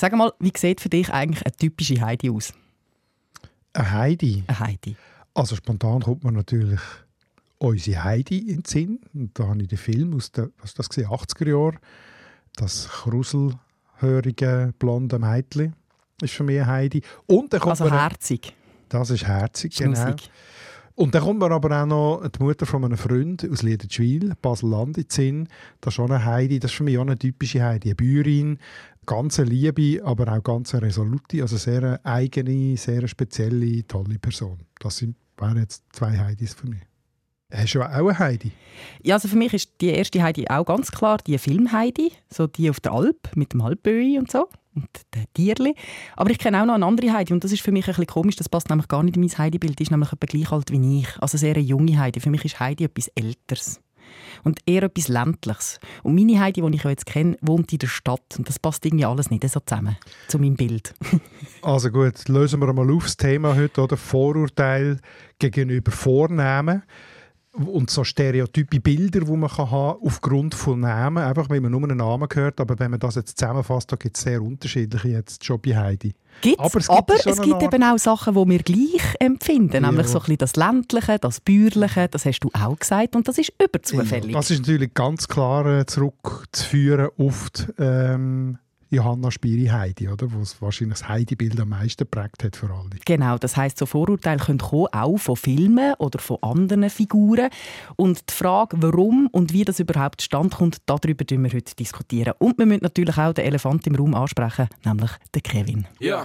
Sag mal, wie sieht für dich eigentlich eine typische Heidi aus? Eine Heidi? Eine Heidi. Also spontan kommt man natürlich unsere Heidi in den Sinn. Und da habe ich den Film aus den was das gesehen, 80er Jahren. Das kruselhörige, blonde Mädchen ist für mich eine Heidi. Und dann kommt also herzig. Das ist herzig, Schnussig. genau. Und dann kommt mir aber auch noch die Mutter von einem Freund aus Liedertschwil, Basel-Land, in den Sinn. Das ist schon eine Heidi, das ist für mich auch eine typische Heidi. Eine Bäuerin, ganz eine liebe, aber auch ganz eine resolute, also sehr eigene, sehr spezielle, tolle Person. Das sind, wären jetzt zwei Heidis für mich. Hast du auch eine Heidi? Ja, also für mich ist die erste Heidi auch ganz klar die Film-Heidi, so die auf der Alp mit dem Alpböi und so und den Tierli. Aber ich kenne auch noch eine andere Heidi und das ist für mich ein bisschen komisch, das passt nämlich gar nicht in mein Heidi-Bild. Die ist nämlich etwa gleich alt wie ich, also sehr eine junge Heidi. Für mich ist Heidi etwas Älteres und eher etwas Ländliches. Und meine Heidi, die ich jetzt kenne, wohnt in der Stadt und das passt irgendwie alles nicht so zusammen zu meinem Bild. Also gut, lösen wir mal auf das Thema heute, oder? Vorurteil gegenüber Vornamen und so stereotype Bilder, die man kann haben aufgrund von Namen, einfach weil man nur einen Namen hört, aber wenn man das jetzt zusammenfasst, da gibt es sehr unterschiedliche jetzt schon bei Heidi. Gibt's, aber es gibt, aber es gibt eben auch Sachen, die wir gleich empfinden, ja. nämlich so ein bisschen das Ländliche, das Bäuerliche, das hast du auch gesagt und das ist überzufällig. Ja, das ist natürlich ganz klar äh, zurückzuführen auf die, ähm, Johanna Spiri-Heidi, oder? Wo es wahrscheinlich das Heidi-Bild am meisten prägt hat für alle. Genau, das heißt, so Vorurteile können kommen, auch von Filmen oder von anderen Figuren. Und die Frage, warum und wie das überhaupt stand kommt, darüber diskutieren wir heute diskutieren. Und wir müssen natürlich auch den Elefant im Raum ansprechen, nämlich den Kevin. Ja.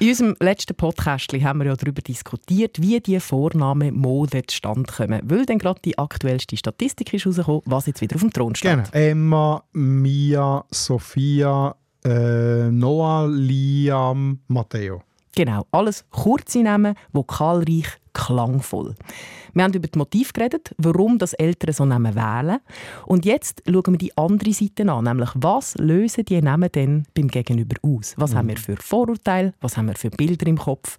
In unserem letzten Podcast haben wir ja darüber diskutiert, wie die Vornamen Mode zustande kommen. Weil dann gerade die aktuellste Statistik ist rausgekommen, was jetzt wieder auf dem Thron steht. Genau. Emma, Mia, Sophia, äh, Noah, Liam, Matteo. Genau, alles kurze Namen, vokalreich, klangvoll. Wir haben über das Motiv geredet, warum das Eltern so Namen wählen. Und jetzt schauen wir die andere Seite an, nämlich was lösen die Namen denn beim Gegenüber aus? Was mhm. haben wir für Vorurteile? Was haben wir für Bilder im Kopf?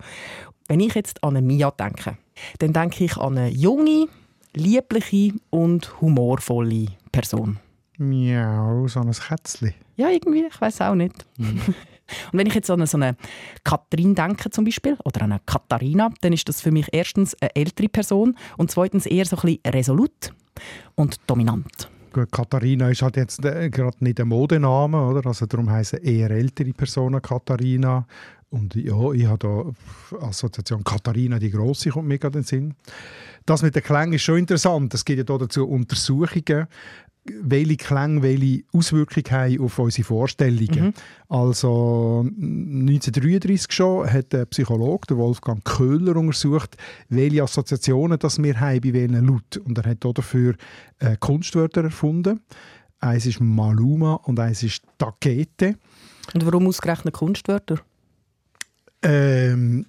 Wenn ich jetzt an eine Mia denke, dann denke ich an eine junge, liebliche und humorvolle Person. Miau, so ein Kätzchen. Ja, irgendwie, ich weiß auch nicht. Mhm. Und wenn ich jetzt an so eine Katrin denke zum Beispiel, oder an eine Katharina, dann ist das für mich erstens eine ältere Person und zweitens eher so ein bisschen resolut und dominant. Gut, Katharina ist halt jetzt äh, gerade nicht ein Modename, oder? Also darum heißen eher ältere Personen Katharina. Und ja, ich habe da Assoziation Katharina die Große kommt mir gerade in den Sinn. Das mit den Klängen ist schon interessant. Es gibt ja dazu Untersuchungen, welche Klänge welche Auswirkungen haben auf unsere Vorstellungen. Mhm. Also 1933 schon hat der Psychologe der Wolfgang Köhler untersucht, welche Assoziationen das wir haben bei welchen Laut. Und er hat dafür äh, Kunstwörter erfunden. Eins ist Maluma und eins ist Takete. Und warum ausgerechnet Kunstwörter? Ähm,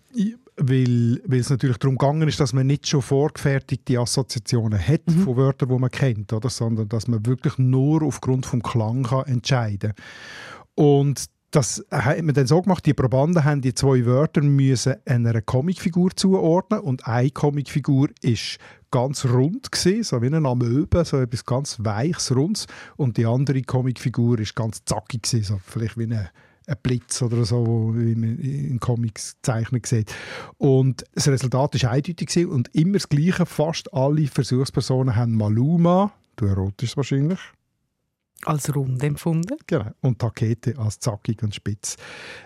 weil, weil es natürlich darum gegangen ist, dass man nicht schon vorgefertigte Assoziationen hat mhm. von Wörtern, die man kennt, oder? sondern dass man wirklich nur aufgrund des Klang kann entscheiden kann. Und das hat man dann so gemacht, die Probanden haben die zwei Wörter müssen einer Comicfigur zuordnen und eine Comicfigur ist ganz rund gewesen, so wie eine Amöbe, so etwas ganz weiches, rundes und die andere Comicfigur ist ganz zackig gewesen, so vielleicht wie eine ein Blitz oder so, wie man in Comics gezeichnet sieht. Und das Resultat war eindeutig und immer das Gleiche. Fast alle Versuchspersonen haben Maluma, du erotest wahrscheinlich. Als rund empfunden. Genau. Und Takete als zackig und spitz.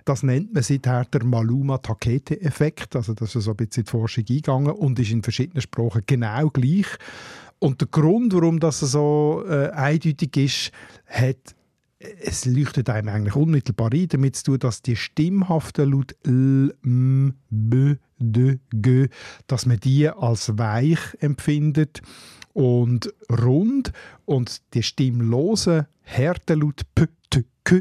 Das nennt man seither der Maluma-Takete-Effekt. Also das ist so ein bisschen in die Forschung eingegangen und ist in verschiedenen Sprachen genau gleich. Und der Grund, warum das so äh, eindeutig ist, hat es leuchtet einem eigentlich unmittelbar ein, damit zu tun, dass die stimmhaften Laut L, M, B, D, G, dass man die als weich empfindet und rund und die stimmlosen harten Laut P, T, K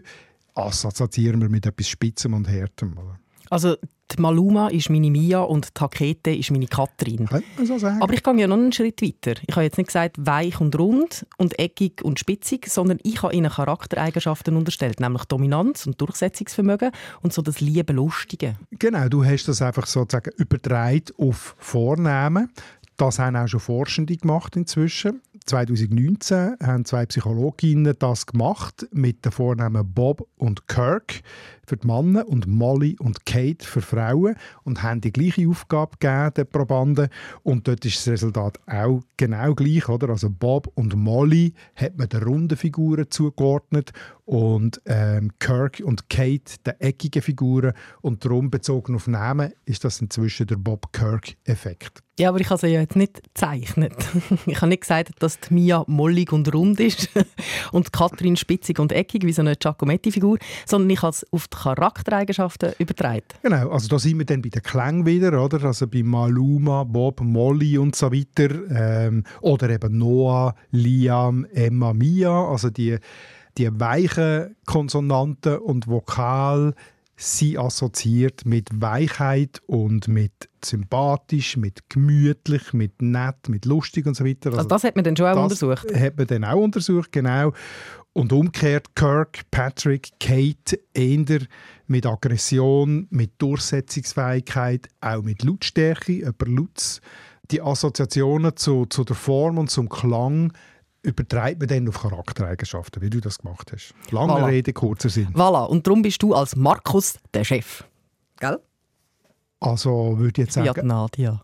assoziieren wir mit etwas Spitzem und Härtem. Oder? Also die Maluma ist meine Mia und die Hakete ist meine Katrin. So Aber ich gehe ja noch einen Schritt weiter. Ich habe jetzt nicht gesagt weich und rund und eckig und spitzig, sondern ich habe ihnen Charaktereigenschaften unterstellt, nämlich Dominanz und Durchsetzungsvermögen und so das liebe Lustige. Genau, du hast das einfach sozusagen übertragen auf Vornamen. Das haben auch schon Forschende gemacht inzwischen. 2019 haben zwei Psychologinnen das gemacht mit den Vornamen Bob und Kirk für die Männer und Molly und Kate für Frauen und haben die gleiche Aufgabe gegeben, den Probanden. Und dort ist das Resultat auch genau gleich. Oder? Also Bob und Molly hat man den runden Figuren zugeordnet und ähm, Kirk und Kate den eckigen Figuren. Und darum, bezogen auf Namen, ist das inzwischen der Bob-Kirk-Effekt. Ja, aber ich habe sie ja jetzt nicht gezeichnet. ich habe nicht gesagt, dass die Mia mollig und rund ist und Katrin spitzig und eckig, wie so eine Giacometti-Figur, sondern ich habe es auf die Charaktereigenschaften übertragen. Genau, also da sind wir dann bei den Klängen wieder, oder? Also bei Maluma, Bob, Molly und so weiter. Ähm, oder eben Noah, Liam, Emma, Mia, also die, die weichen Konsonanten und Vokal sie assoziiert mit Weichheit und mit sympathisch, mit gemütlich, mit nett, mit lustig und so weiter. Also, also das hat man dann schon auch untersucht? hat man dann auch untersucht, genau. Und umgekehrt Kirk, Patrick, Kate eher mit Aggression, mit Durchsetzungsfähigkeit, auch mit Lautstärke, über Lutz. Die Assoziationen zu, zu der Form und zum Klang übertreibt man dann auf Charaktereigenschaften, wie du das gemacht hast. Lange voilà. Rede, kurzer Sinn. Voilà, und darum bist du als Markus der Chef. Gell? Also würde ich jetzt sagen... Ja, Nadia.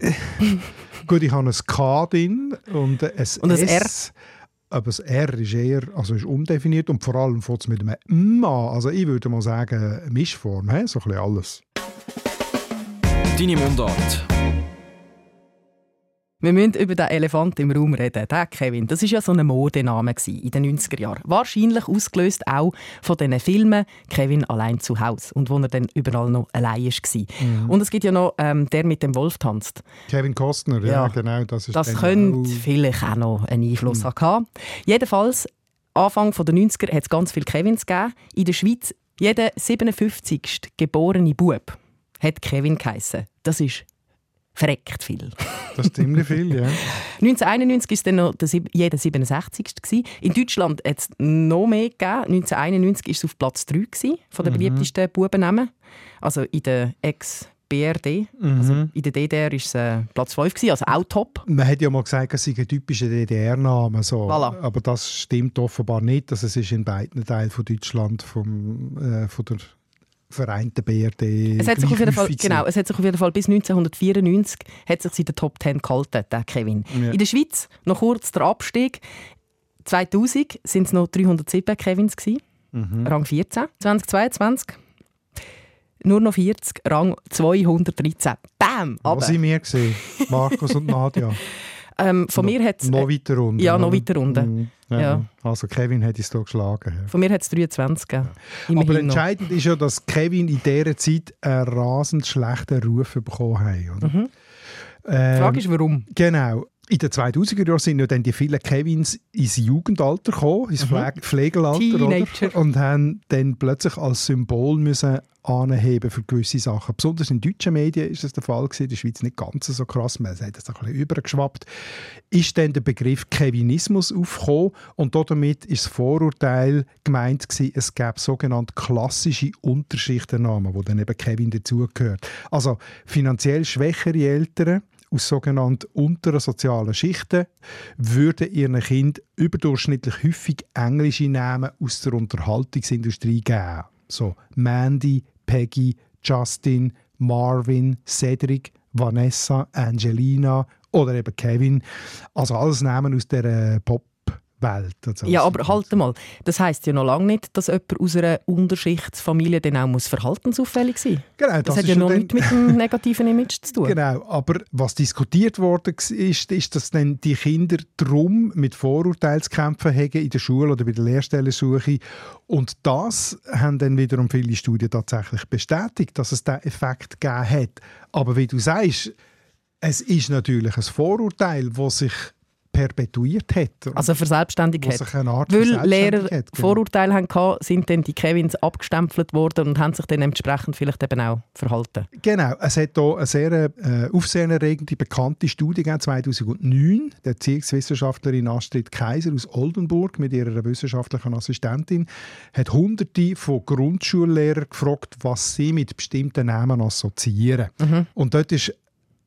Gut, ich habe ein K drin und ein, und ein S. R? Aber das R ist eher also ist undefiniert und vor allem fängt es mit einem M an. Also ich würde mal sagen, Mischform, he? so ein bisschen alles. Deine Mundart. Wir müssen über den Elefant im Raum reden. Der Kevin, das war ja so ein Modename in den 90er Jahren. Wahrscheinlich ausgelöst auch von diesen Filmen «Kevin allein zu Hause» und wo er dann überall noch allein war. Mhm. Und es gibt ja noch ähm, «Der mit dem Wolf tanzt». Kevin Costner, ja, ja genau. Das, ist das könnte vielleicht auch noch einen Einfluss mhm. haben. Jedenfalls, Anfang der 90er hat es ganz viele Kevins gegeben. In der Schweiz, jeder 57. geborene Bub hat Kevin geheissen. Das ist verreckt viel. Das ist ziemlich viel, ja. 1991 war dann noch der, jeder 67. Gewesen. In Deutschland hat es noch mehr gegeben. 1991 war es auf Platz 3 gewesen, von den mhm. beliebtesten Bubennamen. Also in der Ex- BRD. Mhm. Also in der DDR war es äh, Platz 5, gewesen, also auch top. Man hat ja mal gesagt, es sei ein typischer DDR-Name. So. Voilà. Aber das stimmt offenbar nicht. Also es ist in beiden Teilen von Deutschland vom, äh, von der vereinten BRD. Es hat, sich auf jeden Fall, genau, es hat sich auf jeden Fall bis 1994 hat sich in der Top 10 gehalten, der Kevin. Ja. In der Schweiz noch kurz der Abstieg. 2000 sind es noch 307 Kevins gewesen, mhm. Rang 14. 2022 nur noch 40, Rang 213. Bam! Was sind wir gesehen? Markus und Nadja. Ähm, von no, mir hat Noch weiter unten. Ja, noch weiter unten. Mhm. Ja. Ja. Also Kevin hat es hier geschlagen. Ja. Von mir hat es 23 gegeben. Aber entscheidend noch. ist ja, dass Kevin in dieser Zeit einen rasend schlechten Ruf bekommen hat. Mhm. Ähm, Die Frage ist, warum? Genau. In den 2000er Jahren sind ja dann die vielen Kevins ins Jugendalter gekommen, ins mhm. Pflegelalter. Oder? Und haben dann plötzlich als Symbol müssen anheben für gewisse Sachen. Besonders in deutschen Medien ist das der Fall gewesen, in der Schweiz nicht ganz so krass, man hat das ein bisschen übergeschwappt. Ist dann der Begriff Kevinismus aufgekommen und damit ist das Vorurteil gemeint gewesen, es gäbe sogenannte klassische Unterschichtennamen, wo dann eben Kevin dazugehört. Also finanziell schwächere Eltern aus sogenannten unteren sozialen Schichten würden ihren Kind überdurchschnittlich häufig englische Namen aus der Unterhaltungsindustrie geben. So Mandy, Peggy, Justin, Marvin, Cedric, Vanessa, Angelina oder eben Kevin. Also alles Namen aus der äh, Pop Welt. Also ja, aber halt mal, das heißt ja noch lange nicht, dass jemand aus einer Unterschichtsfamilie dann auch muss verhaltensauffällig sein muss. Genau, das, das hat ja noch nichts mit dem negativen Image zu tun. Genau, aber was diskutiert worden ist, ist, dass dann die Kinder drum mit Vorurteilen zu kämpfen haben in der Schule oder bei der Lehrstellensuche und das haben dann wiederum viele Studien tatsächlich bestätigt, dass es diesen Effekt gegeben hat. Aber wie du sagst, es ist natürlich ein Vorurteil, das sich perpetuiert hat. Also verselbstständigt hat. Weil Lehrer hat, genau. Vorurteile hatten, sind dann die Kevins abgestempelt worden und haben sich dann entsprechend vielleicht eben auch verhalten. Genau. Es hat hier eine sehr äh, aufsehenerregende, bekannte Studie gegeben, 2009. Die Erziehungswissenschaftlerin Astrid Kaiser aus Oldenburg mit ihrer wissenschaftlichen Assistentin hat hunderte von Grundschullehrern gefragt, was sie mit bestimmten Namen assoziieren. Mhm. Und dort ist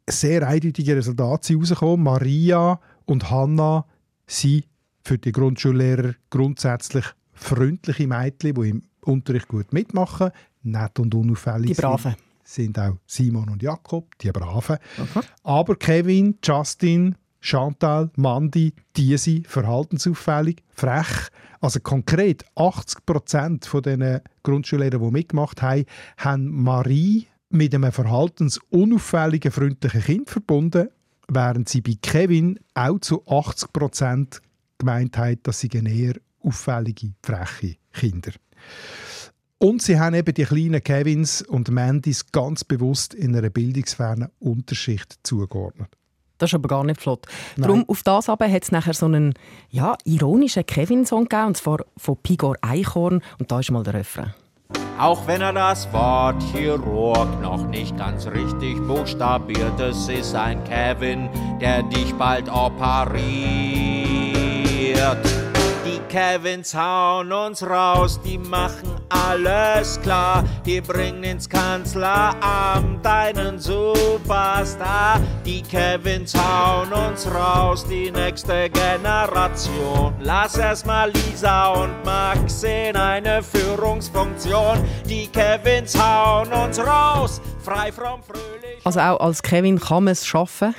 sehr eindeutige Resultate herausgekommen. Maria und Hanna sind für die Grundschullehrer grundsätzlich freundliche Mädchen, die im Unterricht gut mitmachen, nett und unauffällig die Braven. sind. sind auch Simon und Jakob, die Braven. Okay. Aber Kevin, Justin, Chantal, Mandy, die sind verhaltensauffällig, frech. Also konkret 80 Prozent von den Grundschullehrern, die mitgemacht haben, haben Marie mit einem verhaltensunauffälligen, freundlichen Kind verbunden, während sie bei Kevin auch zu 80 Prozent gemeint hat, dass sie eher auffällige, freche Kinder. Und sie haben eben die kleinen Kevins und Mandys ganz bewusst in einer bildungsfernen Unterschicht zugeordnet. Das ist aber gar nicht flott. Nein. Darum, auf das aber hat es nachher so einen ja, ironischen Kevin-Song gegeben, und zwar von Pigor Eichhorn. Und da ist mal der Refrain. Auch wenn er das Wort Chirurg noch nicht ganz richtig buchstabiert, es ist ein Kevin, der dich bald operiert. Die Kevins hauen uns raus, die machen alles klar. Die bringen ins Kanzleramt einen Superstar. Die Kevins hauen uns raus, die nächste Generation. Lass erstmal Lisa und Max in eine Führungsfunktion. Die Kevins hauen uns raus, frei vom Fröhlich. Also auch als Kevin kann man es schaffen.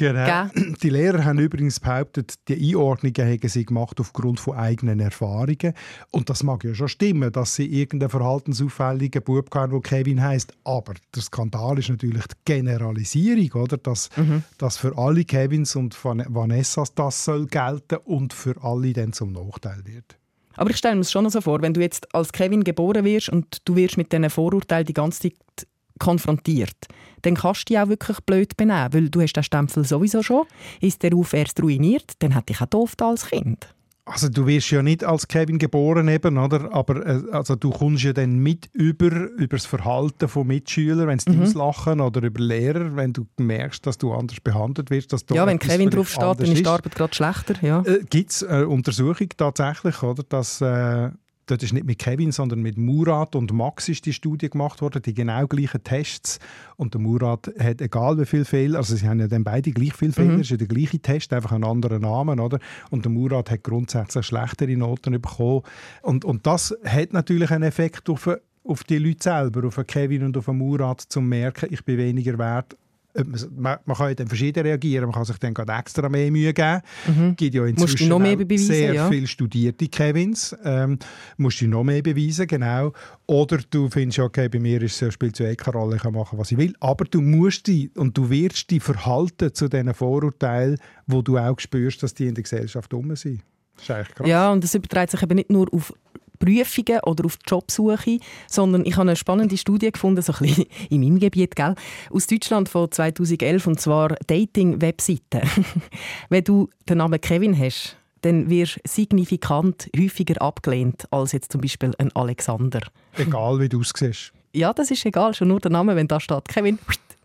Genau. Die Lehrer haben übrigens behauptet, die Einordnungen hätten sie gemacht aufgrund von eigenen Erfahrungen. Und das mag ja schon stimmen, dass sie irgendeinen verhaltensauffälligen Bub haben, der Kevin heißt. Aber der Skandal ist natürlich die Generalisierung, oder? Dass, mhm. dass für alle Kevins und Vanessas das soll gelten und für alle dann zum Nachteil wird. Aber ich stelle mir es schon so vor, wenn du jetzt als Kevin geboren wirst und du wirst mit diesen Vorurteilen die ganze Zeit konfrontiert, dann kannst du dich auch wirklich blöd benehmen, weil du hast den Stempel sowieso schon. Ist der Ruf erst ruiniert, dann hätte ich auch doof als Kind. Also du wirst ja nicht als Kevin geboren eben, oder? Aber äh, also du kommst ja dann mit über, über das Verhalten von Mitschülern, wenn sie mhm. auslachen oder über Lehrer, wenn du merkst, dass du anders behandelt wirst. Dass ja, wenn Kevin drauf steht, dann ist die Arbeit gerade schlechter. Ja. Äh, Gibt es eine Untersuchung tatsächlich, oder? Dass äh, Dort ist nicht mit Kevin, sondern mit Murat und Max ist die Studie gemacht worden, die genau gleichen Tests. Und der Murat hat, egal wie viele Fehler, also sie haben ja dann beide gleich viele Fehler, mhm. ist ja der gleiche Test, einfach einen anderen Namen, oder? Und der Murat hat grundsätzlich schlechtere Noten bekommen. Und, und das hat natürlich einen Effekt auf auf die Leute selber, auf Kevin und auf Murat, zu merken, ich bin weniger wert man, man kann ja dann verschieden reagieren. Man kann sich dann gerade extra mehr Mühe geben. Mhm. gibt ja inzwischen noch mehr beweisen, sehr ja. viele studierte Kevins. Ähm, musst du noch mehr beweisen, genau. Oder du findest, okay, bei mir ist, spielt es eh keine Rolle, ich kann machen, was ich will. Aber du musst die und du wirst die verhalten zu diesen Vorurteilen, wo du auch spürst, dass die in der Gesellschaft um sind. Das ist eigentlich krass. Ja, und das überträgt sich eben nicht nur auf Prüfungen oder auf Jobsuche, sondern ich habe eine spannende Studie gefunden, so ein bisschen in meinem Gebiet, gell? aus Deutschland von 2011, und zwar Dating-Webseiten. Wenn du den Namen Kevin hast, dann wirst du signifikant häufiger abgelehnt als jetzt zum Beispiel ein Alexander. Egal, wie du aussiehst. Ja, das ist egal, schon nur der Name, wenn da steht Kevin,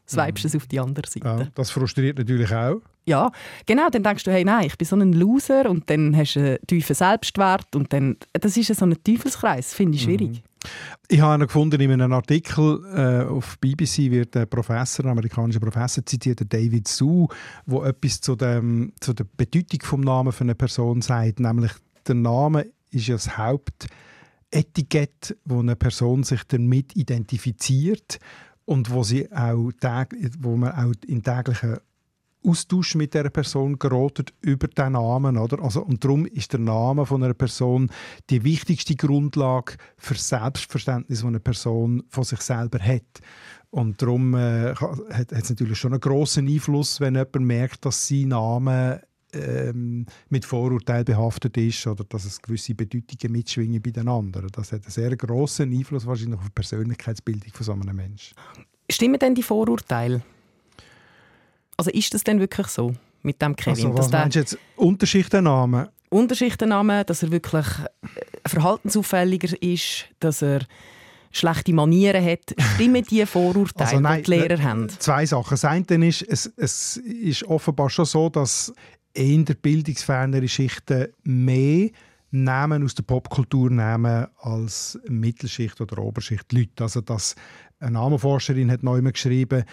swipest du es auf die andere Seite. Ja, das frustriert natürlich auch. Ja, genau, dann denkst du, hey, nein, ich bin so ein Loser und dann hast du einen tiefen Selbstwert und dann, das ist so ein Teufelskreis, finde ich schwierig. Mhm. Ich habe einen gefunden in einem Artikel äh, auf BBC wird ein Professor, ein amerikanischer Professor zitiert, David Su, wo etwas zu, dem, zu der Bedeutung des Namens für eine Person sagt, nämlich der Name ist ja das Hauptetikett, wo eine Person sich damit identifiziert und wo, sie auch wo man auch in täglichen Austausch mit der Person gerät über den Namen. Oder? Also, und darum ist der Name von einer Person die wichtigste Grundlage für das Selbstverständnis, das eine Person von sich selber hat. Und darum äh, hat es natürlich schon einen grossen Einfluss, wenn jemand merkt, dass sein Name ähm, mit Vorurteilen behaftet ist oder dass es gewisse Bedeutungen mitschwingen bei den anderen. Das hat einen sehr grossen Einfluss wahrscheinlich auf die Persönlichkeitsbildung von so einem Menschen. Stimmen denn die Vorurteile? Also ist das denn wirklich so? mit dem Kevin. Also, was dass meinst du jetzt? Unterschichtennamen? Unterschichtennamen, dass er wirklich äh, verhaltensauffälliger ist, dass er schlechte Manieren hat. Stimmen die Vorurteile, Also nein, die die Lehrer ne- haben? Zwei Sachen. Das eine ist, es, es ist offenbar schon so, dass eher bildungsfernere Schichten mehr Namen aus der Popkultur nehmen als Mittelschicht oder Oberschicht Leute. Also dass eine Namenforscherin hat neu geschrieben,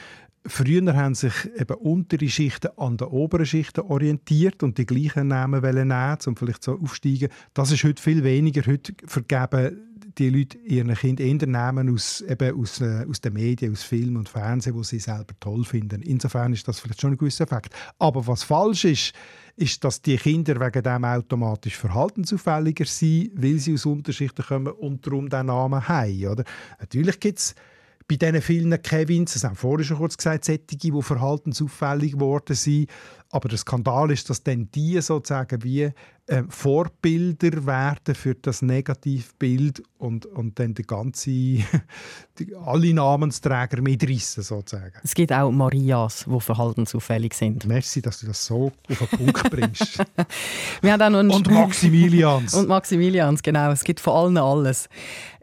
Früher haben sich eben untere Schichten an den oberen Schichten orientiert und die gleichen Namen wollen nehmen, um vielleicht so aufsteigen. Das ist heute viel weniger. Heute vergeben die Leute ihren Kindern eher Namen aus, eben aus, äh, aus den Medien, aus Film und Fernsehen, die sie selber toll finden. Insofern ist das vielleicht schon ein gewisser Effekt. Aber was falsch ist, ist, dass die Kinder wegen dem automatisch verhaltensauffälliger sind, weil sie aus Unterschichten kommen und darum diesen Namen haben. Oder? Natürlich gibt es bei diesen vielen Kevins, das haben wir vorhin schon kurz gesagt, solche, die verhaltensauffällig geworden sind. Aber der Skandal ist, dass dann die sozusagen wie äh, Vorbilder werden für das Negativbild und, und dann die ganze, die, alle Namensträger mitreißen sozusagen. Es gibt auch Marias, die verhaltensauffällig sind. Merci, dass du das so auf den Punkt bringst. Wir haben auch noch und Maximilians. Und Maximilians, genau. Es gibt von allen alles.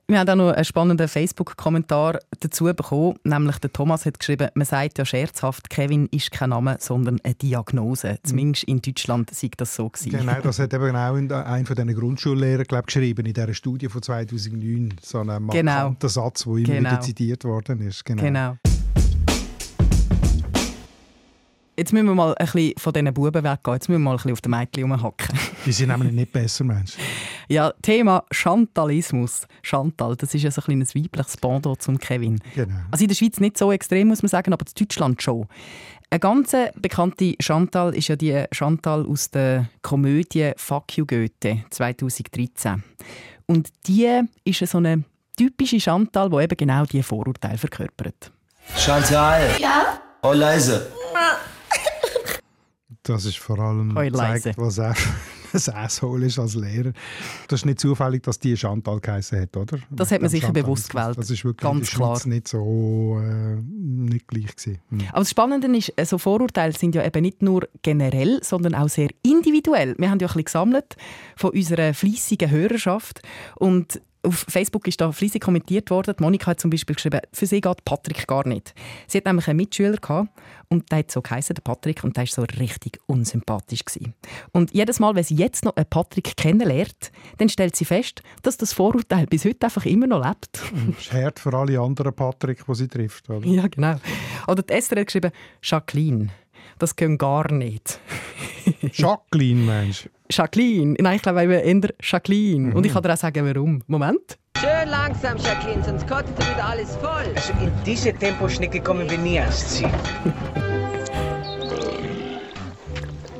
Wir haben auch noch einen spannenden Facebook-Kommentar dazu bekommen. Nämlich der Thomas hat geschrieben, man sagt ja scherzhaft, Kevin ist kein Name, sondern eine Diagnose. Zumindest in Deutschland sei das so gewesen. Genau, das hat eben auch ein von diesen Grundschullehrer glaub, geschrieben in dieser Studie von 2009. So ein Genau. Satz, der immer Genau. wieder zitiert worden ist. Genau. Genau. Jetzt müssen wir mal ein bisschen von diesen Buben weggehen. Jetzt müssen wir mal ein bisschen auf den Mädchen rumhacken. Die sind nämlich nicht besser, Mensch. Ja, Thema Chantalismus. Chantal, das ist ja so ein kleines weibliches Pendant zum Kevin. Genau. Also in der Schweiz nicht so extrem, muss man sagen, aber in Deutschland schon. Eine ganz bekannte Chantal ist ja die Chantal aus der Komödie «Fuck you Goethe» 2013. Und die ist so eine typische Chantal, die eben genau diese Vorurteile verkörpert. Chantal. Ja? Oh, leise. Das ist vor allem zeigt, was er ein Asshole ist als Lehrer. Das ist nicht zufällig, dass die Chantal geheißen hat, oder? Das hat man sicher Chantal bewusst gewählt. Das ist wirklich Ganz klar. nicht so äh, nicht gleich gewesen. Hm. Aber das Spannende ist, so Vorurteile sind ja eben nicht nur generell, sondern auch sehr individuell. Wir haben ja ein bisschen gesammelt von unserer fleissigen Hörerschaft und auf Facebook ist da fleissig kommentiert worden. Die Monika hat zum Beispiel geschrieben, für sie geht Patrick gar nicht. Sie hat nämlich einen Mitschüler gehabt und der hat so geheißen, der Patrick, und der war so richtig unsympathisch gewesen. Und jedes Mal, wenn sie jetzt noch einen Patrick kennenlernt, dann stellt sie fest, dass das Vorurteil bis heute einfach immer noch lebt. Das ist hart für alle anderen Patrick, die sie trifft. Oder? Ja, genau. Oder die Esther hat geschrieben, Jacqueline. Das können gar nicht. Jacqueline, Mensch. Jacqueline. Nein, ich glaube eben eher Jacqueline. Und ich kann dir auch sagen, warum. Moment. Schön langsam, Jacqueline, sonst kottet wieder alles voll. Also in diese Temposchnecke kommen wir nie ans Ziel.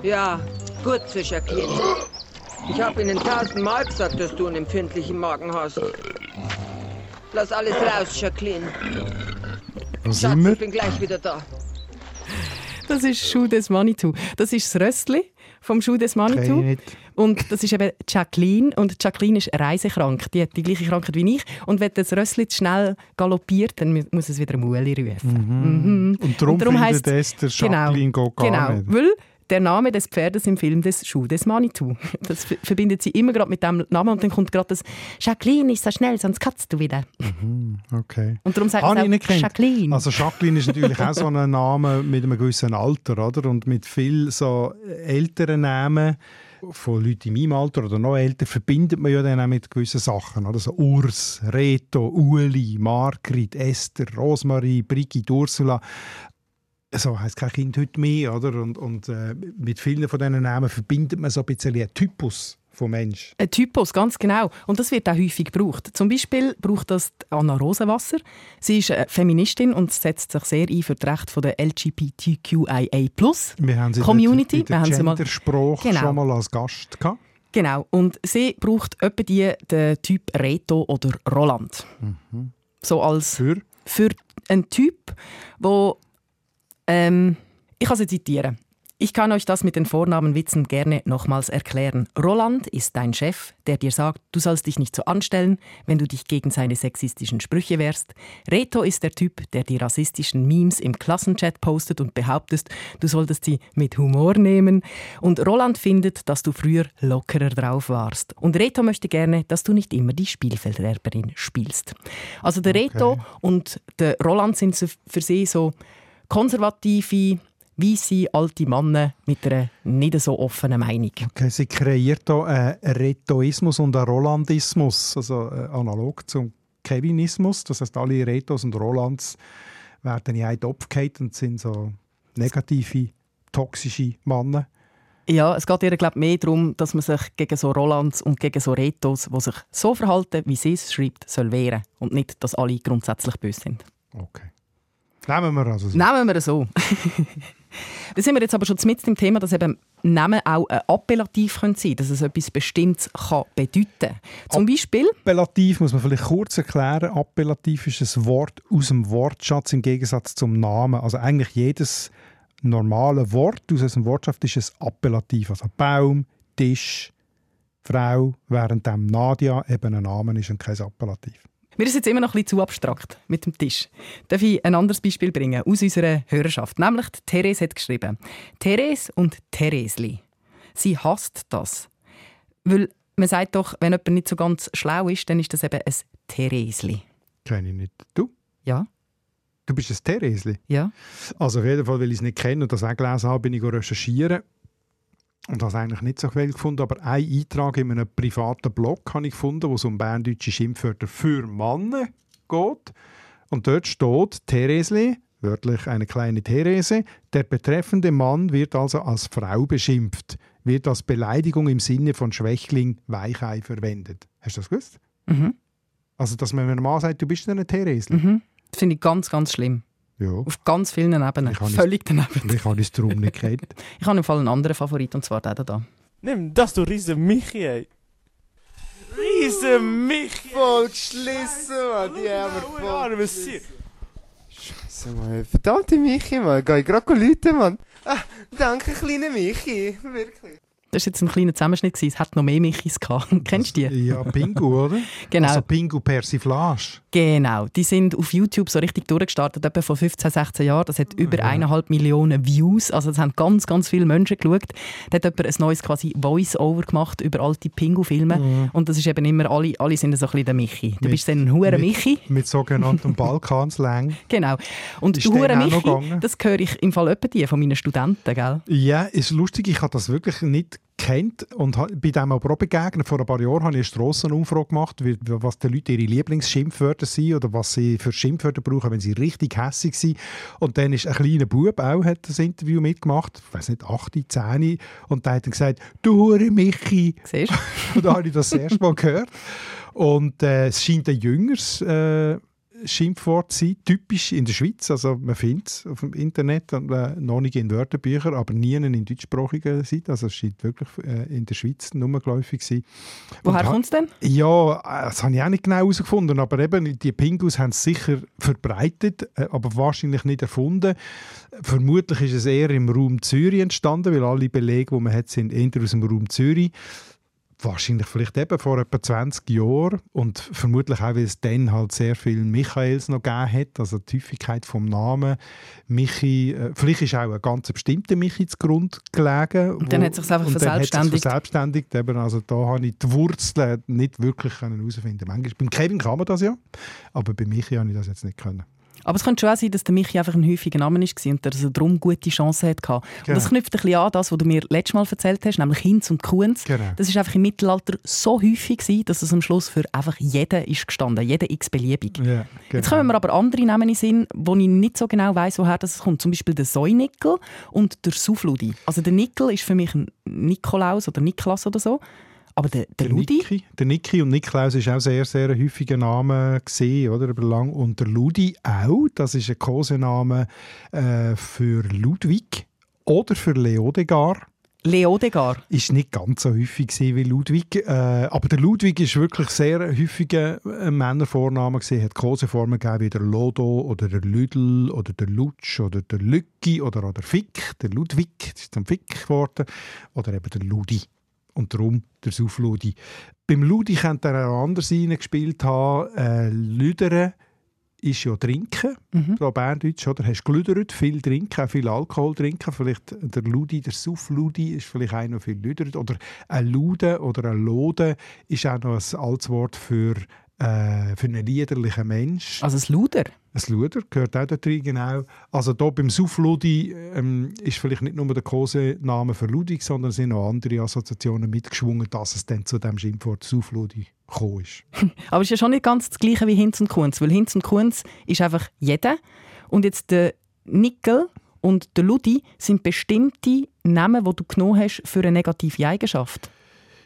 Ja, gut für Jacqueline. Ich habe Ihnen tausendmal gesagt, dass du einen empfindlichen Magen hast. Lass alles raus, Jacqueline. Schatz, ich bin gleich wieder da. Das ist Schuh des Manitou. Das ist das Röstli vom Schuh des Manitou. Und das ist eben Jacqueline. Und Jacqueline ist reisekrank. Die hat die gleiche Krankheit wie ich. Und wenn das Röstli zu schnell galoppiert, dann mu- muss es wieder Mueli rufen. Mhm. Und darum, darum findet heisst- Esther Jacqueline geht gar genau, nicht. weil der Name des Pferdes im Film des Schuh des Manitou. Das ver- verbindet sie immer gerade mit dem Namen und dann kommt gerade das Jacqueline ist so schnell, sonst katzt du wieder. Okay. Und darum sagt Habe man auch. Jacqueline. Also Jacqueline ist natürlich auch so ein Name mit einem gewissen Alter, oder? Und mit viel so älteren Namen von Leuten in meinem Alter oder noch älter verbindet man ja dann auch mit gewissen Sachen. Oder? So Urs, Reto, Uli, Margrit, Esther, Rosmarie, Brigitte, Ursula. So heisst kein Kind heute mehr, oder? Und, und äh, mit vielen von diesen Namen verbindet man so ein bisschen einen Typus von Mensch. Ein Typus, ganz genau. Und das wird auch häufig gebraucht. Zum Beispiel braucht das Anna Rosenwasser. Sie ist eine Feministin und setzt sich sehr ein für die Rechte der LGBTQIA+. Wir haben sie Community, wir haben der sie mal- Genderspruch Genau. schon mal als Gast gehabt. Genau. Und sie braucht etwa die, den Typ Reto oder Roland. So als Für für einen Typ, wo ähm, ich kann sie zitieren. Ich kann euch das mit den Vornamenwitzen gerne nochmals erklären. Roland ist dein Chef, der dir sagt, du sollst dich nicht so anstellen, wenn du dich gegen seine sexistischen Sprüche wehrst. Reto ist der Typ, der die rassistischen Memes im Klassenchat postet und behauptet, du solltest sie mit Humor nehmen. Und Roland findet, dass du früher lockerer drauf warst. Und Reto möchte gerne, dass du nicht immer die Spielfelderberin spielst. Also der Reto okay. und der Roland sind für sie so konservative, weisse alte Männer mit einer nicht so offenen Meinung. Okay, sie kreiert hier einen Retoismus und einen Rolandismus, also äh, analog zum Kevinismus. Das heißt, alle Retos und Rolands werden in einen Topf gehalten und sind so negative, toxische Männer. Ja, es geht ihr glaub, mehr darum, dass man sich gegen so Rolands und gegen so Retos, die sich so verhalten, wie sie es schreibt, soll wehren und nicht, dass alle grundsätzlich böse sind. Okay. Nehmen wir also so. Nehmen wir so. da sind wir jetzt aber schon mit dem Thema, dass eben Namen auch ein Appellativ sein können, dass es etwas Bestimmtes kann bedeuten kann. Zum Beispiel... Appellativ muss man vielleicht kurz erklären. Appellativ ist ein Wort aus dem Wortschatz im Gegensatz zum Namen. Also eigentlich jedes normale Wort aus diesem Wortschatz ist ein Appellativ. Also Baum, Tisch, Frau, während dem Nadia eben ein Name ist und kein Appellativ. Mir ist jetzt immer noch ein bisschen zu abstrakt mit dem Tisch. Darf ich ein anderes Beispiel bringen aus unserer Hörerschaft? Nämlich Therese hat geschrieben. Therese und Theresli. Sie hasst das. Weil man sagt doch, wenn jemand nicht so ganz schlau ist, dann ist das eben ein Theresli. Kenne ich nicht. Du? Ja. Du bist ein Theresli? Ja. Also auf jeden Fall, weil ich es nicht kenne und das auch gelesen habe, bin ich recherchieren und habe eigentlich nicht so viel gefunden, aber ein Eintrag in einem privaten Blog habe ich gefunden, wo es um berndeutsche Schimpfwörter für Männer geht. Und dort steht Theresli, wörtlich eine kleine Therese, der betreffende Mann wird also als Frau beschimpft, wird als Beleidigung im Sinne von Schwächling, Weichei verwendet. Hast du das gewusst? Mhm. Also, dass man einem Mann sagt, du bist eine Therese. Mhm. Das finde ich ganz, ganz schlimm. Ja. Auf ganz vielen Ebenen. Völlig daneben. Ich habe es darum nicht gekannt. ich habe im Fall einen anderen Favorit, und zwar den da. Nimm das, du riesen Michi, ey. Riesen Michi! Voll geschlissen, Mann. Die haben wir voll. Scheiße, Mann. Verdammte Michi, Mann. Geh ich gerade Leute, Mann. Ah, danke, kleine Michi. Wirklich. Das war jetzt ein kleiner Zusammenschnitt. Es hat noch mehr Michis gehabt. Kennst du die? Ja, Pingu, oder? genau. Also Pingu Persiflage. Genau. Die sind auf YouTube so richtig durchgestartet, etwa vor 15, 16 Jahren. Das hat über eineinhalb Millionen Views. Also das haben ganz, ganz viele Menschen geschaut. Da hat jemand ein neues quasi Voice-Over gemacht über alte Pingu-Filme. Mhm. Und das ist eben immer, alle, alle sind so ein bisschen der Michi. Du mit, bist dann ein hure Michi. Mit sogenannten Balkanslang. genau. Und ist hure Michi, das höre ich im Fall die von meinen Studenten, gell? Ja, ist lustig. Ich habe das wirklich nicht kennt und bei dem aber auch begegnet. Vor ein paar Jahren habe ich eine Strassenumfrage gemacht, was die Leute ihre Lieblingsschimpfwörter sind oder was sie für Schimpfwörter brauchen, wenn sie richtig hässlich sind. Und dann ist ein kleiner Bub auch, hat das Interview mitgemacht, ich weiß nicht, 8, 10, und der hat dann gesagt, du Hure Michi. Siehst Und da habe ich das, das erste Mal gehört. Und äh, es scheint ein jüngeres äh, Schimpfwort sein, typisch in der Schweiz. Also man findet es auf dem Internet, äh, noch nicht in Wörterbüchern, aber nie in deutschsprachigen Seiten. Also es scheint wirklich äh, in der Schweiz nur geläufig sein. Woher kommt es denn? Ja, das habe ich auch nicht genau herausgefunden, aber eben die Pingus haben es sicher verbreitet, äh, aber wahrscheinlich nicht erfunden. Vermutlich ist es eher im Raum Zürich entstanden, weil alle Belege, die man hat, sind eher aus dem Raum Zürich wahrscheinlich vielleicht eben vor etwa 20 Jahren und vermutlich auch, weil es dann halt sehr viel Michaels noch gegeben hat, also die Häufigkeit vom Namen Michi, äh, vielleicht ist auch ein ganz bestimmter Michi Grund gelegen. Und dann wo, hat sich einfach verselbstständigt. verselbstständigt, eben, also da habe ich die Wurzeln nicht wirklich herausfinden können. Beim Kevin kann man das ja, aber bei Michi habe ich das jetzt nicht können. Aber es könnte schon auch sein, dass der Michi einfach ein häufiger Name war und er darum gute Chancen hatte. Genau. Und das knüpft ein bisschen an das, was du mir letztes Mal erzählt hast, nämlich Hinz und Kuhns. Genau. Das war einfach im Mittelalter so häufig, gewesen, dass es am Schluss für einfach jeden ist gestanden, jeder x-beliebig. Ja, genau. Jetzt kommen wir aber andere Namen in Sinn, wo ich nicht so genau weiß, woher das kommt. Zum Beispiel der Säunickel und der Sufludi. Also der Nickel ist für mich ein Nikolaus oder Niklas oder so. Aber der, der, der Ludi? Niki, der Niki und Niklaus ist auch sehr, sehr ein häufiger Name gesehen, oder? Über lang. Und der Ludi auch. Das ist ein Kosename äh, für Ludwig oder für Leodegar. Leodegar. Ist nicht ganz so häufig wie Ludwig. Äh, aber der Ludwig ist wirklich sehr häufiger äh, Männervorname gewesen. Hat Koseformen gegeben wie der Lodo oder der Lüdel oder der Lutsch oder der Lücki oder auch der Fick. Der Ludwig, das ist dann Fick geworden. Oder eben der Ludi. Und darum der Sufludi. Beim Ludi könnte er auch anders gespielt haben. Äh, Lüdere ist ja trinken, mhm. so Berndeutsch, oder? Hast gelüdert, viel trinken, viel Alkohol trinken. Vielleicht der Ludi, der Suff-Ludi ist vielleicht auch noch viel lüdert. Oder ein Lude oder ein Lode ist auch noch ein altes Wort für, äh, für einen liederlichen Mensch. Also ein Luder? Ein Luder gehört auch dazu, genau. Also hier beim Suff-Ludi ähm, ist vielleicht nicht nur der Kosename für Ludwig, sondern es sind auch andere Assoziationen mitgeschwungen, dass es dann zu dem Schimpfwort Suff-Ludi gekommen ist. Aber es ist ja schon nicht ganz das Gleiche wie Hinz und Kunz, weil Hinz und Kunz ist einfach jeder. Und jetzt der Nickel und der Ludi sind bestimmte Namen, die du genommen hast für eine negative Eigenschaft.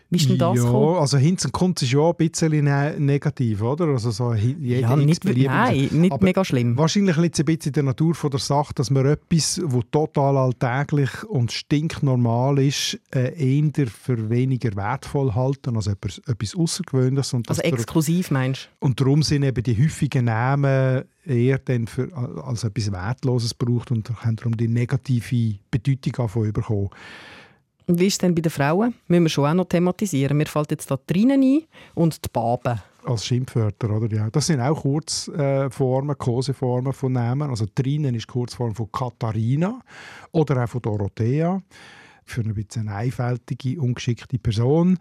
Wie ist denn das ja, gekommen? also Hinz und Kunz ist ja ein bisschen ne negativ, oder? Also so jeder ja, nicht, nein, nicht mega schlimm. Wahrscheinlich liegt es ein bisschen in der Natur von der Sache, dass man etwas, das total alltäglich und stinknormal ist, äh, eher für weniger wertvoll halten, also etwas, etwas Außergewöhnliches. also exklusiv meinst du? Und darum sind eben die häufigen Namen eher dann für, als etwas Wertloses gebraucht und haben darum die negative Bedeutung davon bekommen. Wie ist es denn bei den Frauen? Müssen wir schon auch noch thematisieren. Mir fällt jetzt da drinnen ein und die Baben. Als Schimpfwörter, oder? Ja. Das sind auch Kurzformen, Koseformen von Namen. Also drinnen ist Kurzform von Katharina oder auch von Dorothea. Für eine bisschen einfältige, ungeschickte Person.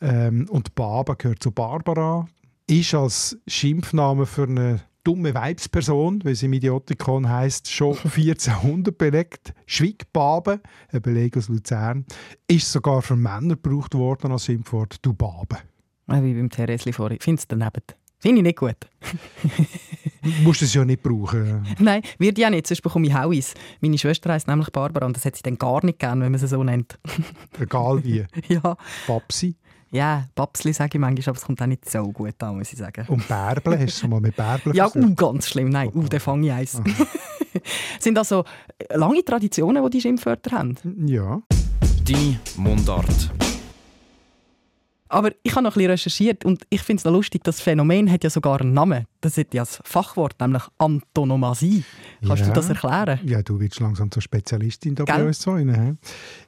Ähm, und Baben gehört zu Barbara. Ist als Schimpfname für eine dumme Weibsperson, wie sie im Idiotikon heisst, schon 1400 belegt. Schwiegbabe, ein Beleg aus Luzern, ist sogar für Männer gebraucht worden als Schimpfwort «du Babe». Wie beim Teresli vorhin. Findest du daneben? Finde ich nicht gut. du musst es ja nicht brauchen. Nein, wird ja nicht, sonst bekomme ich Hauis. Meine Schwester heisst nämlich Barbara und das hat sie dann gar nicht gern, wenn man sie so nennt. Egal wie. ja. Papsi. Ja, Papsli sage ich manchmal, aber es kommt auch nicht so gut an, muss ich sagen. Und Bärbel, hast du mal mit Bärbel Ja, uh, ganz schlimm. Nein, uh, den fange ich eins. Sind also lange Traditionen, die die Schimpfwörter haben? Ja. Deine Mundart. Aber ich habe noch ein bisschen recherchiert und ich finde es noch lustig, das Phänomen hat ja sogar einen Namen. Das hat ja das Fachwort, nämlich Antonomasie. Kannst ja. du das erklären? Ja, du willst langsam zur Spezialistin da bei uns sein.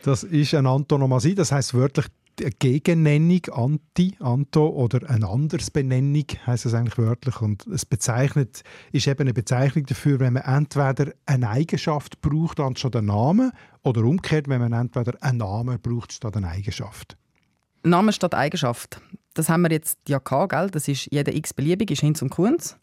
Das ist eine Antonomasie, das heißt wörtlich eine Gegennennung, Anti, Anto oder eine Andersbenennung, heißt es eigentlich wörtlich. Und es bezeichnet, ist eben eine Bezeichnung dafür, wenn man entweder eine Eigenschaft braucht anstatt einen Namen oder umgekehrt, wenn man entweder einen Namen braucht statt eine Eigenschaft. Name statt Eigenschaft. Das haben wir jetzt ja gehabt, gell? Das ist jeder x-beliebig, ist Hinz und Kunz.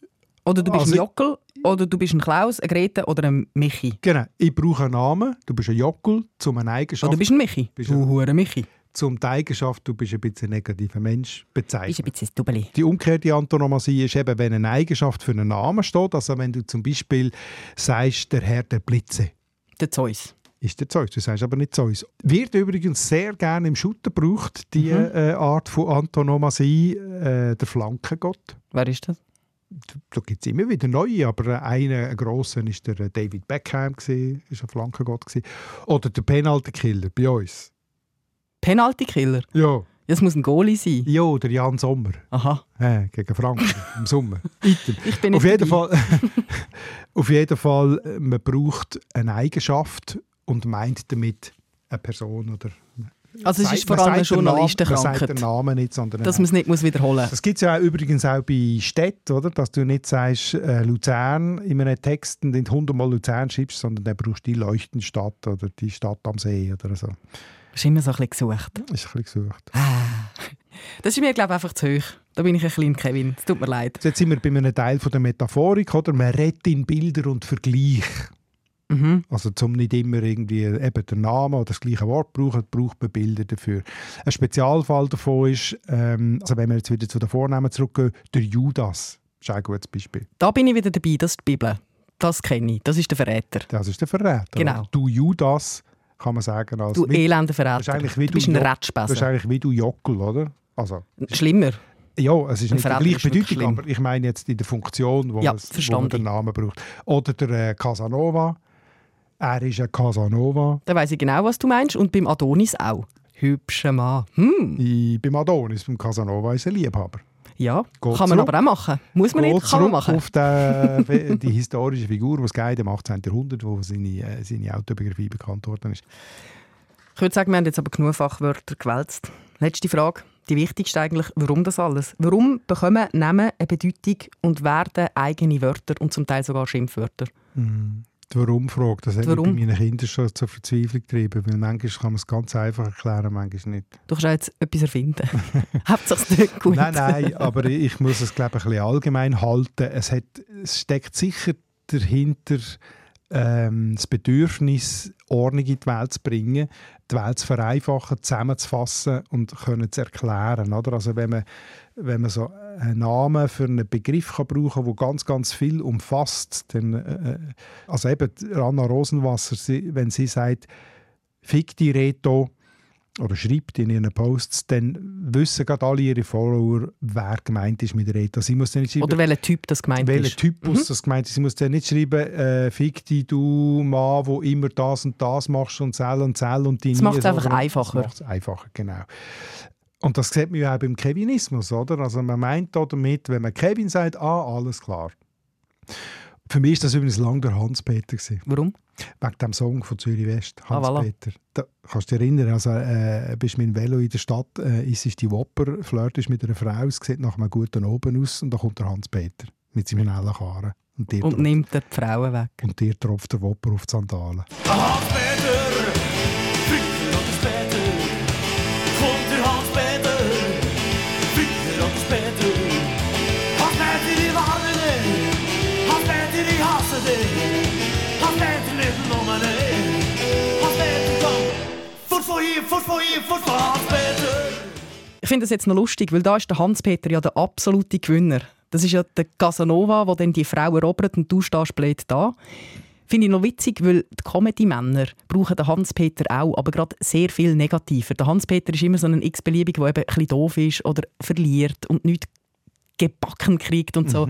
Oder du bist also, ein Jockel, oder du bist ein Klaus, ein Grete oder ein Michi. Genau, ich brauche einen Namen, du bist ein Jockel, zum eine Eigenschaft. Oder du bist ein Michi, bist du hure Michi zum die Eigenschaft, du bist ein bisschen ein negativer Mensch, bezeichnet. Ist ein bisschen das Dubeli. Die umgekehrte Antonomasie ist eben, wenn eine Eigenschaft für einen Namen steht, also wenn du zum Beispiel sagst, der Herr der Blitze. Der Zeus. Ist der Zeus, du sagst aber nicht Zeus. Wird übrigens sehr gerne im Shooter gebraucht, diese mhm. äh, Art von Antonomasie, äh, der Flankengott. Wer ist das? da gibt es immer wieder neue, aber einer ein grosser war der David Beckham, war ein Flankengott. Oder der Penalty-Killer bei uns. Penalty-Killer? Ja. Das muss ein Goalie sein. Ja, der Jan Sommer. Aha. Ja, gegen Franken im Sommer. ich bin auf jeden, Fall, auf jeden Fall, äh, man braucht eine Eigenschaft und meint damit eine Person oder also es ist vor allem eine Journalistenkrankheit. Man sagt den Namen nicht, sondern... Dass man es nicht muss wiederholen muss. Das gibt es ja auch übrigens auch bei Städten, oder? Dass du nicht sagst äh, Luzern in einem Text und nicht hundertmal Luzern schreibst, sondern dann brauchst du die Leuchtenstadt oder die Stadt am See oder so. Das ist immer so ein bisschen gesucht. Das ist ein bisschen gesucht. Ah. Das ist mir, glaube ich, einfach zu hoch. Da bin ich ein kleiner Kevin. Es tut mir leid. Jetzt sind wir bei einem Teil von der Metaphorik, oder? Man redet in Bilder und Vergleich. Mhm. Also zum nicht immer irgendwie eben den Namen oder das gleiche Wort brauchen, braucht man Bilder dafür. Ein Spezialfall davon ist, ähm, also wenn wir jetzt wieder zu den Vornamen zurückgehen, der Judas. Das ist ein gutes Beispiel. Da bin ich wieder dabei, das ist die Bibel. Das kenne ich, das ist der Verräter. Das ist der Verräter. Genau. Du Judas kann man sagen. Als du elender Verräter. Du bist ein Ratschbesser. Wahrscheinlich wie du Jockel, oder? Also, Schlimmer. Ja, es ist nicht die gleiche Bedeutung, aber ich meine jetzt in der Funktion, wo, ja, es, wo man den Namen braucht. Oder der äh, Casanova, Er ist ein Casanova. Da weiss ich genau, was du meinst. Und beim Adonis auch. Hübscher Mann. Hm. Ich, beim Adonis, beim Casanova, ist ein Liebhaber. Ja, Geht kann man zurück. aber auch machen. Muss man Geht nicht, kann man machen. auf die, die historische Figur, die es geht im 18. Jahrhundert, wo seine, äh, seine Autobiografie bekannt worden ist. Ich würde sagen, wir haben jetzt aber genug Fachwörter gewälzt. Letzte Frage, die wichtigste eigentlich, warum das alles? Warum bekommen Namen eine Bedeutung und werden eigene Wörter und zum Teil sogar Schimpfwörter? Die Warum-Frage, das hat Warum? mich bei meinen Kindern schon zur Verzweiflung getrieben, weil manchmal kann man es ganz einfach erklären, manchmal nicht. Du kannst auch jetzt etwas erfinden. Hauptsache nicht gut. Nein, nein, aber ich muss es glaube ich, ein bisschen allgemein halten. Es, hat, es steckt sicher dahinter ähm, das Bedürfnis, Ordnung in die Welt zu bringen, die Welt zu vereinfachen, zusammenzufassen und können zu erklären. Oder? Also wenn man, wenn man so einen Namen für einen Begriff kann brauchen kann, der ganz, ganz viel umfasst, dann, äh, also eben Anna Rosenwasser, sie, wenn sie sagt, «Fick die Reto», oder schreibt in ihren Posts, dann wissen gerade alle ihre Follower, wer gemeint ist mit Reto. Sie muss dann nicht schreiben, Oder welcher Typ das gemeint welcher ist. Typus Mhm. das gemeint ist. Sie muss dann nicht schreiben, äh, fick dich, du Mann, wo immer das und das machst und zell und zell und die Das nie macht's so- einfach einfacher. Das macht es einfacher, genau. Und das sieht man ja auch beim Kevinismus, oder? Also man meint da damit, wenn man Kevin sagt, ah, alles klar. Für mich war das übrigens lange der Hans-Peter. Warum? Wegen dem Song von Zürich West, Ah, voilà. Hans-Peter. Da kannst du dich erinnern, also äh, bist mit dem Velo in der Stadt, äh, ist es die Wopper, flirtest mit einer Frau, es sieht nach einem guten Oben aus und da kommt der Hans-Peter mit seinen hellen Haaren. Und dir, Und tropft, nimmt die Frauen weg. und dir tropft der Wopper auf die Sandalen. Hans-Peter, früher oder später, kommt der Hans-Peter, früher oder später. Hans-Peter, ich warne dich, Hans-Peter, ich hasse dich, Ich finde das jetzt noch lustig, weil da ist der Hans-Peter ja der absolute Gewinner. Das ist ja der Casanova, der dann die Frau erobert und du stehst blöd da. Finde ich noch witzig, weil die Comedy-Männer brauchen den Hans-Peter auch, aber gerade sehr viel negativer. Der Hans-Peter ist immer so ein x-beliebig, der eben ein bisschen doof ist oder verliert und nichts gebacken kriegt und so.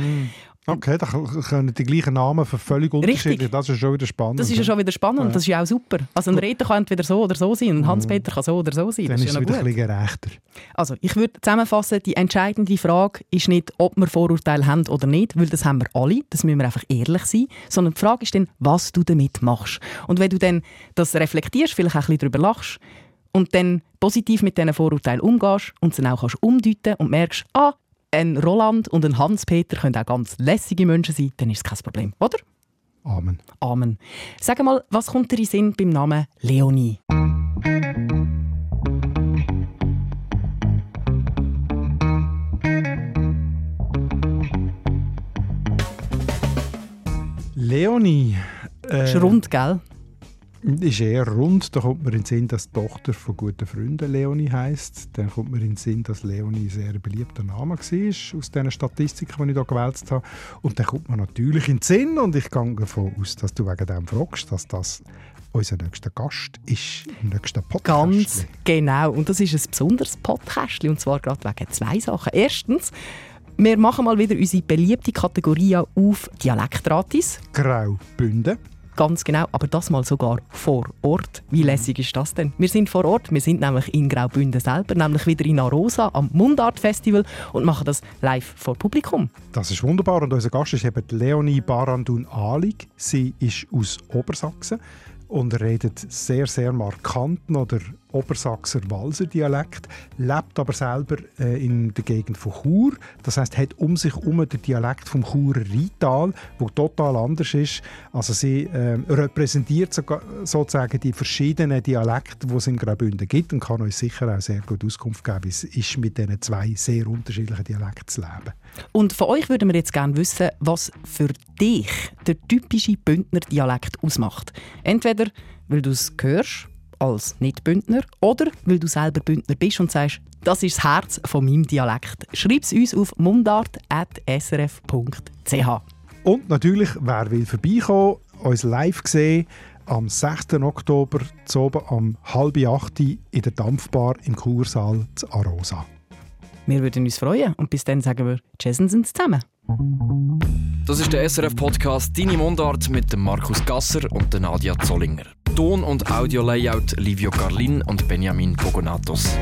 Okay, da können die gleichen Namen für völlig unterschiedlich. Das ist schon wieder spannend. Das ist ja schon wieder spannend, Ja. das ist ja auch super. Also ein Reto kann entweder so oder so sein, ein Hans-Peter kann so oder so sein. Dann das ist es ja wieder ein bisschen gerechter. Also, ich würde zusammenfassen, die entscheidende Frage ist nicht, ob wir Vorurteile haben oder nicht, weil das haben wir alle, das müssen wir einfach ehrlich sein, sondern die Frage ist dann, was du damit machst. Und wenn du dann das reflektierst, vielleicht auch ein bisschen darüber lachst und dann positiv mit diesen Vorurteilen umgehst und sie dann auch kannst umdeuten und merkst, ah, ein Roland und ein Hans-Peter können auch ganz lässige Menschen sein, dann ist es kein Problem, oder? Amen. Amen. Sag mal, was kommt dir in Sinn beim Namen Leonie? Leonie. Äh, Ist rund, gell? Ist eher rund. Da kommt mir in den Sinn, dass die Tochter von guten Freunden Leonie heisst. Dann kommt mir in den Sinn, dass Leonie ein sehr beliebter Name war, aus diesen Statistiken, die ich hier gewälzt habe. Und dann kommt mir natürlich in den Sinn, und ich gehe davon aus, dass du wegen dem fragst, dass das unser nächster Gast ist im nächsten Podcast. Ganz genau. Und das ist ein besonderes Podcast. Und zwar gerade wegen zwei Sachen. Erstens, wir machen mal wieder unsere beliebte Kategorie auf Dialektratis. Graubünden. Ganz genau, aber das mal sogar vor Ort. Wie lässig ist das denn? Wir sind vor Ort, wir sind nämlich in Graubünden selber, nämlich wieder in Arosa am Mundart Festival und machen das live vor Publikum. Das ist wunderbar. Und unser Gast ist eben Leonie Barandun Alig. Sie ist aus Obersachsen und redet sehr, sehr markanten oder Obersachser Walser Dialekt, lebt aber selber äh, in der Gegend von Chur. Das heißt, hat um sich herum den Dialekt vom Churer Rheintal, wo total anders ist. Also sie äh, repräsentiert sogar, sozusagen die verschiedenen Dialekte, die es in Graubünden gibt und kann uns sicher auch sehr gut Auskunft geben, wie es ist, mit diesen zwei sehr unterschiedlichen Dialekten zu leben. Und von euch würden wir jetzt gerne wissen, was für dich der typische Bündner Dialekt ausmacht. Entweder, weil du es hörst als Nicht-Bündner oder weil du selber Bündner bist und sagst, das ist das Herz von meinem Dialekt. Schreib es uns auf mundart.srf.ch. Und natürlich, wer will vorbeikommen, uns live sehen, am 6. Oktober zu oben am halb acht in der Dampfbar im Kursaal zu Arosa. Wir würden uns freuen und bis dann sagen wir Tschüss zusammen. Das ist der SRF-Podcast «Deine Mundart» mit dem Markus Gasser und Nadia Zollinger. Ton- und Audio-Layout Livio Carlin und Benjamin Pogonatos.